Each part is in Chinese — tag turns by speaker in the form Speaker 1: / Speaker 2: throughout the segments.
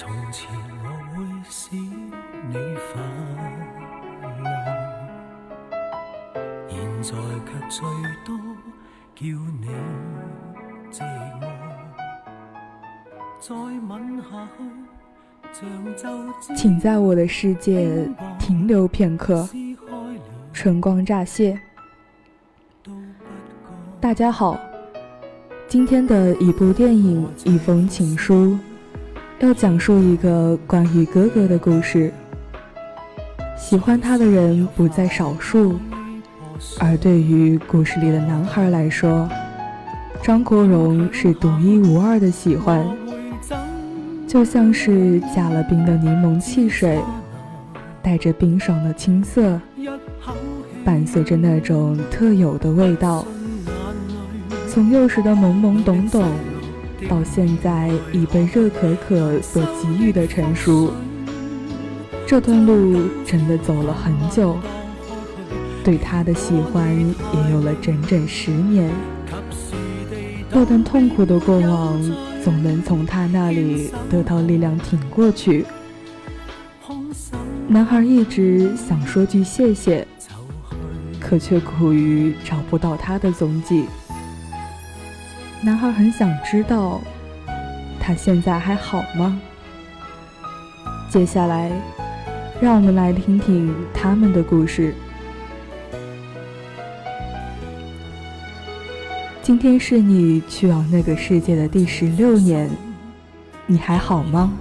Speaker 1: 从前我会使你快乐，现在却最多叫你寂寞。再吻下去，像就
Speaker 2: 请在我的世界停留片刻，春光乍泄。大家好，今天的一部电影《一封情书》，要讲述一个关于哥哥的故事。喜欢他的人不在少数，而对于故事里的男孩来说，张国荣是独一无二的喜欢，就像是加了冰的柠檬汽水，带着冰爽的青涩，伴随着那种特有的味道。从幼时的懵懵懂懂，到现在已被热可可所给予的成熟，这段路真的走了很久，对他的喜欢也有了整整十年。那段痛苦的过往，总能从他那里得到力量挺过去。男孩一直想说句谢谢，可却苦于找不到他的踪迹。男孩很想知道，他现在还好吗？接下来，让我们来听听他们的故事。今天是你去往那个世界的第十六年，你还好吗？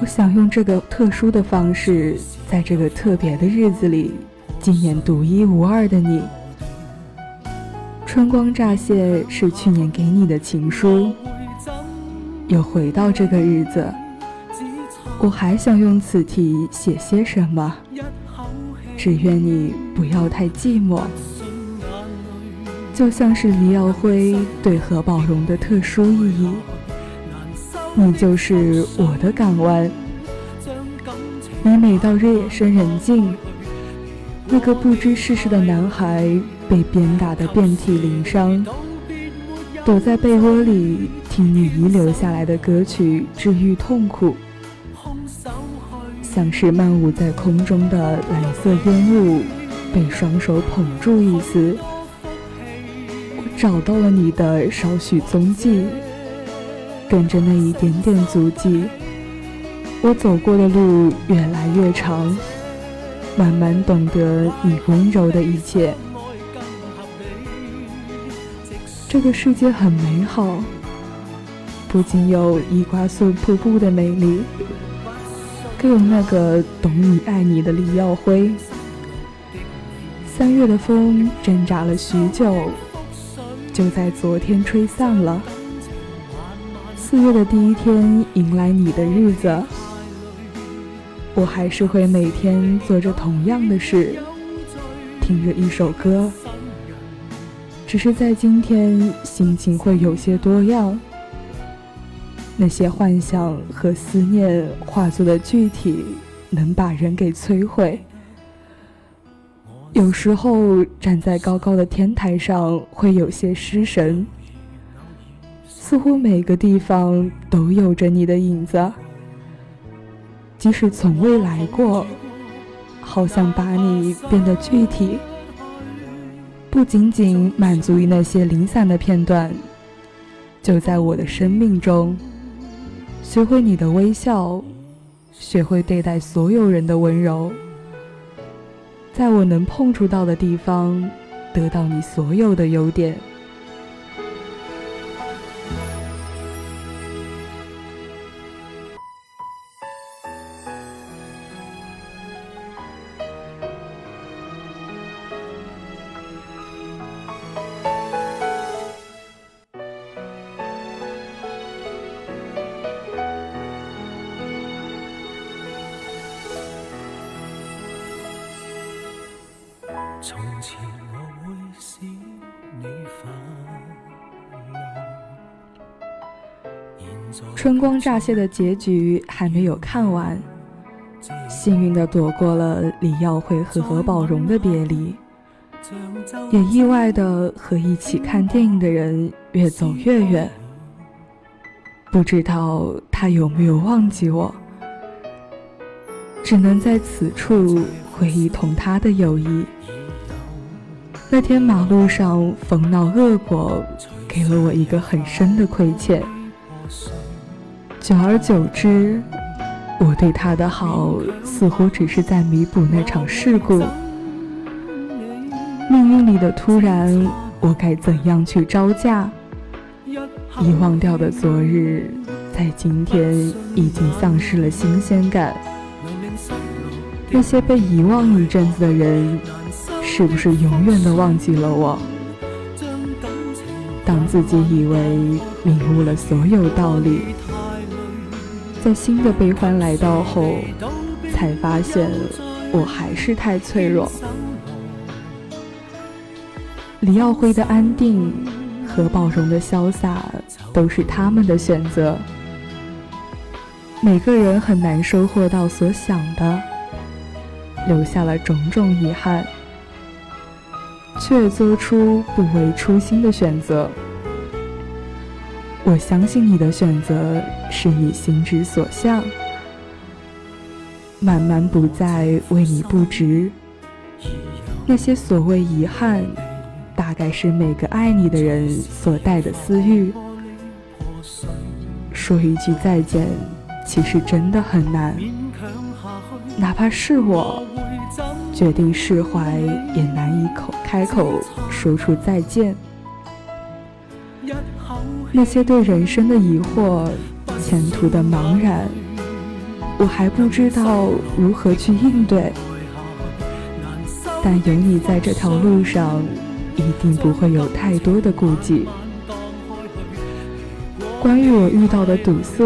Speaker 2: 我想用这个特殊的方式，在这个特别的日子里，纪念独一无二的你。春光乍泄是去年给你的情书，又回到这个日子，我还想用此题写些什么？只愿你不要太寂寞，就像是李耀辉对何宝荣的特殊意义。你就是我的港湾，你每到日夜深人静，那个不知世事的男孩。被鞭打得遍体鳞伤，躲在被窝里听你遗留下来的歌曲治愈痛苦，像是漫舞在空中的蓝色烟雾，被双手捧住一丝。我找到了你的少许踪迹，跟着那一点点足迹，我走过的路越来越长，慢慢懂得你温柔的一切。这个世界很美好，不仅有伊瓜苏瀑布的美丽，更有那个懂你爱你的李耀辉。三月的风挣扎了许久，就在昨天吹散了。四月的第一天迎来你的日子，我还是会每天做着同样的事，听着一首歌。只是在今天，心情会有些多样。那些幻想和思念化作的具体，能把人给摧毁。有时候站在高高的天台上，会有些失神，似乎每个地方都有着你的影子，即使从未来过，好想把你变得具体。不仅仅满足于那些零散的片段，就在我的生命中，学会你的微笑，学会对待所有人的温柔，在我能碰触到的地方，得到你所有的优点。春光乍泄的结局还没有看完，幸运的躲过了李耀辉和何宝荣的别离，也意外的和一起看电影的人越走越远。不知道他有没有忘记我，只能在此处回忆同他的友谊。那天马路上逢闹恶果，给了我一个很深的亏欠。久而久之，我对他的好似乎只是在弥补那场事故。命运里的突然，我该怎样去招架？遗忘掉的昨日，在今天已经丧失了新鲜感。那些被遗忘一阵子的人，是不是永远都忘记了我？当自己以为领悟了所有道理，在新的悲欢来到后，才发现我还是太脆弱。李耀辉的安定和宝荣的潇洒，都是他们的选择。每个人很难收获到所想的，留下了种种遗憾，却做出不为初心的选择。我相信你的选择是你心之所向，慢慢不再为你不值。那些所谓遗憾。大概是每个爱你的人所带的私欲。说一句再见，其实真的很难。哪怕是我决定释怀，也难以口开口说出再见。那些对人生的疑惑、前途的茫然，我还不知道如何去应对。但有你在这条路上。一定不会有太多的顾忌。关于我遇到的堵塞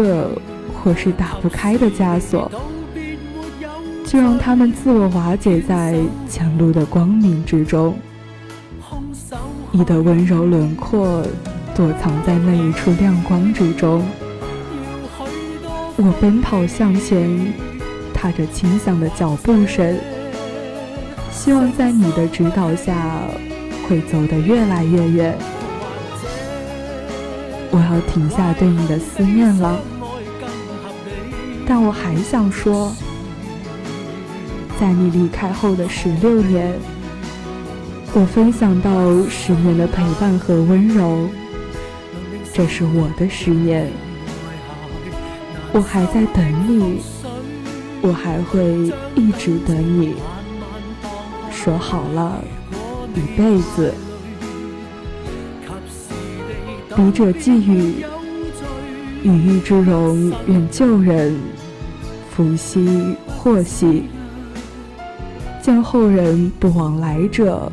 Speaker 2: 或是打不开的枷锁，就让他们自我瓦解在前路的光明之中。你的温柔轮廓躲藏在那一处亮光之中。我奔跑向前，踏着轻响的脚步声，希望在你的指导下。会走得越来越远，我要停下对你的思念了。但我还想说，在你离开后的十六年，我分享到十年的陪伴和温柔，这是我的十年。我还在等你，我还会一直等你。说好了。一辈子，笔者寄语：羽翼之容，愿旧人福兮祸兮。见后人不往来者，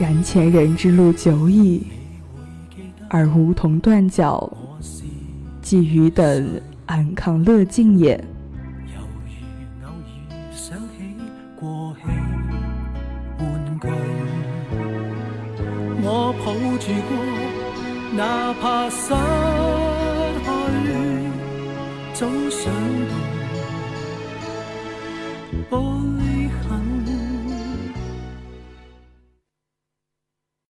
Speaker 2: 然前人之路久矣，而梧桐断脚，寄予等安康乐尽也。
Speaker 1: 我抱住过，哪怕失去，总想到玻璃。